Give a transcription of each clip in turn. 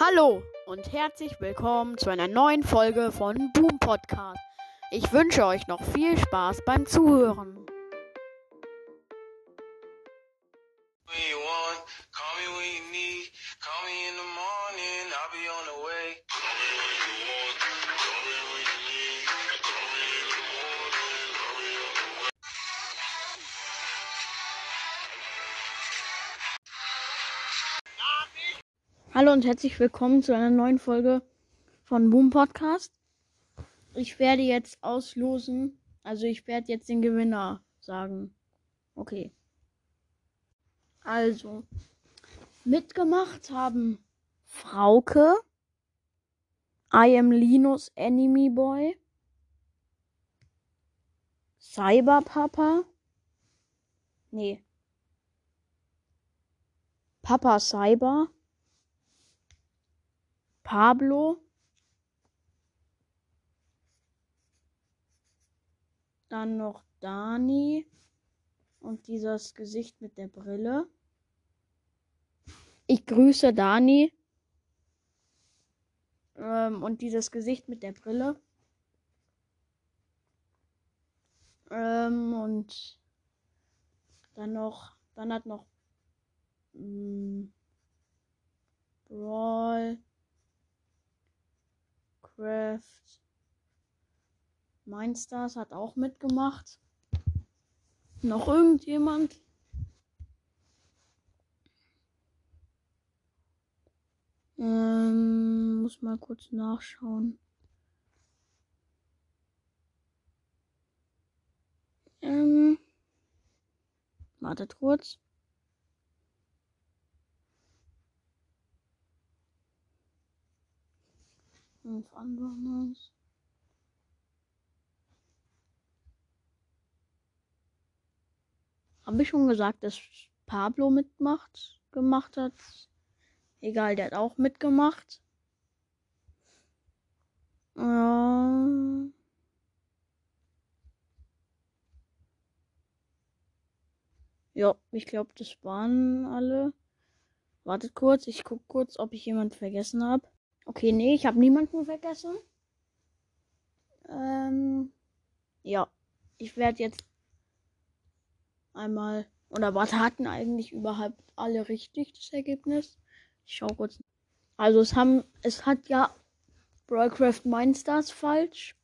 Hallo und herzlich willkommen zu einer neuen Folge von Boom Podcast. Ich wünsche euch noch viel Spaß beim Zuhören. Call me when you need. Call me in the morning. I'll be on the way. Hallo und herzlich willkommen zu einer neuen Folge von Boom Podcast. Ich werde jetzt auslosen, also ich werde jetzt den Gewinner sagen. Okay. Also, mitgemacht haben Frauke, I am Linus Enemy Boy, Cyber Papa, nee, Papa Cyber, Pablo, dann noch Dani und dieses Gesicht mit der Brille. Ich grüße Dani. Ähm, und dieses Gesicht mit der Brille. Ähm, und dann noch, dann hat noch mh, Brawl, Craft, Mindstars hat auch mitgemacht. Noch irgendjemand? Ähm, muss mal kurz nachschauen. Ähm, wartet kurz. Fünf anderes. Habe ich schon gesagt, dass Pablo mitmacht, gemacht hat? Egal, der hat auch mitgemacht. Ja. Ja, ich glaube, das waren alle. Wartet kurz, ich guck kurz, ob ich jemanden vergessen habe. Okay, nee, ich habe niemanden vergessen. Ähm, ja, ich werde jetzt einmal. Oder was hatten eigentlich überhaupt alle richtig das Ergebnis? Ich schau kurz. Also es haben, es hat ja Broadcraft Mindstars falsch.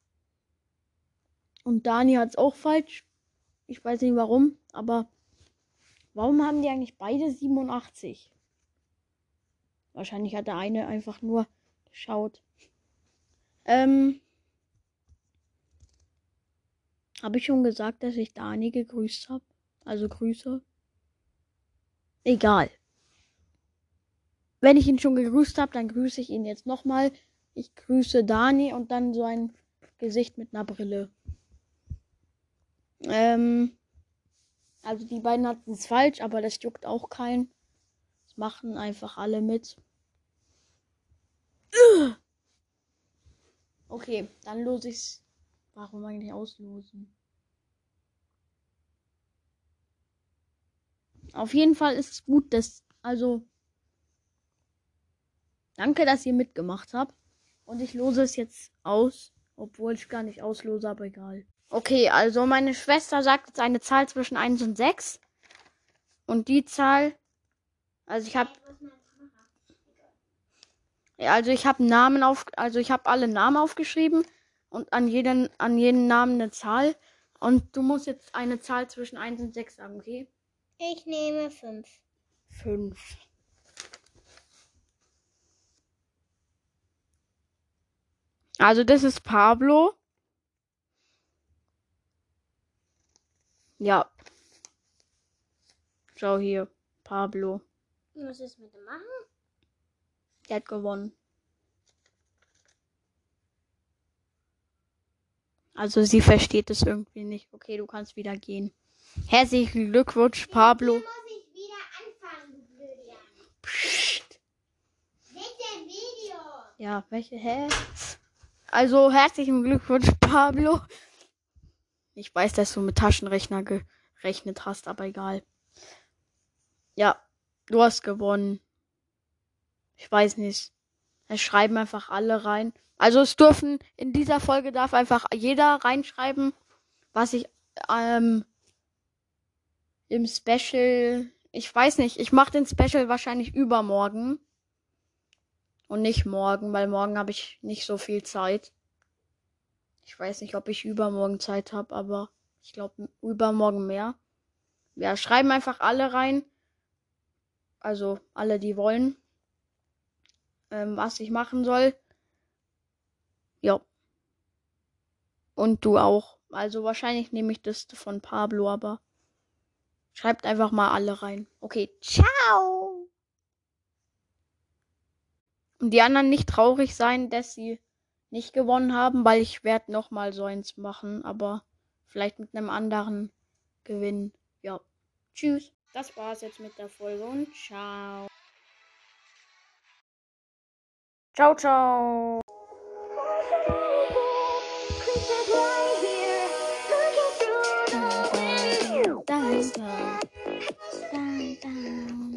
Und Dani hat es auch falsch. Ich weiß nicht warum, aber warum haben die eigentlich beide 87? Wahrscheinlich hat der eine einfach nur geschaut. Ähm, habe ich schon gesagt, dass ich Dani gegrüßt habe? Also Grüße. Egal. Wenn ich ihn schon gegrüßt habe, dann grüße ich ihn jetzt nochmal. Ich grüße Dani und dann so ein Gesicht mit einer Brille. Ähm, also die beiden hatten es falsch, aber das juckt auch keinen. Das machen einfach alle mit. Okay, dann los ich's. Warum eigentlich auslosen? Auf jeden Fall ist es gut, dass. Also. Danke, dass ihr mitgemacht habt. Und ich lose es jetzt aus. Obwohl ich gar nicht auslose, aber egal. Okay, also meine Schwester sagt jetzt eine Zahl zwischen 1 und 6. Und die Zahl. Also ich habe. Also ich habe Namen auf. Also ich habe alle Namen aufgeschrieben. Und an jeden, an jeden Namen eine Zahl. Und du musst jetzt eine Zahl zwischen 1 und 6 sagen, okay? Ich nehme fünf. 5. Also das ist Pablo. Ja. Schau hier. Pablo. Was ist mit dem machen? Der hat gewonnen. Also sie versteht es irgendwie nicht. Okay, du kannst wieder gehen. Herzlichen Glückwunsch, Pablo. Hier muss ich wieder anfangen, du Blödian. Psst. Bitte Video. Ja, welche? Hä? Also herzlichen Glückwunsch, Pablo. Ich weiß, dass du mit Taschenrechner gerechnet hast, aber egal. Ja, du hast gewonnen. Ich weiß nicht. Es schreiben einfach alle rein. Also es dürfen, in dieser Folge darf einfach jeder reinschreiben, was ich ähm, im Special, ich weiß nicht, ich mache den Special wahrscheinlich übermorgen. Und nicht morgen, weil morgen habe ich nicht so viel Zeit. Ich weiß nicht, ob ich übermorgen Zeit habe, aber ich glaube übermorgen mehr. Ja, schreiben einfach alle rein. Also alle, die wollen. Ähm, was ich machen soll. Ja. Und du auch. Also wahrscheinlich nehme ich das von Pablo, aber schreibt einfach mal alle rein. Okay, ciao. Und die anderen nicht traurig sein, dass sie nicht gewonnen haben, weil ich werde noch mal so eins machen, aber vielleicht mit einem anderen Gewinn. Ja. Tschüss. Das war's jetzt mit der Folge und ciao. 招招。哒哒哒哒。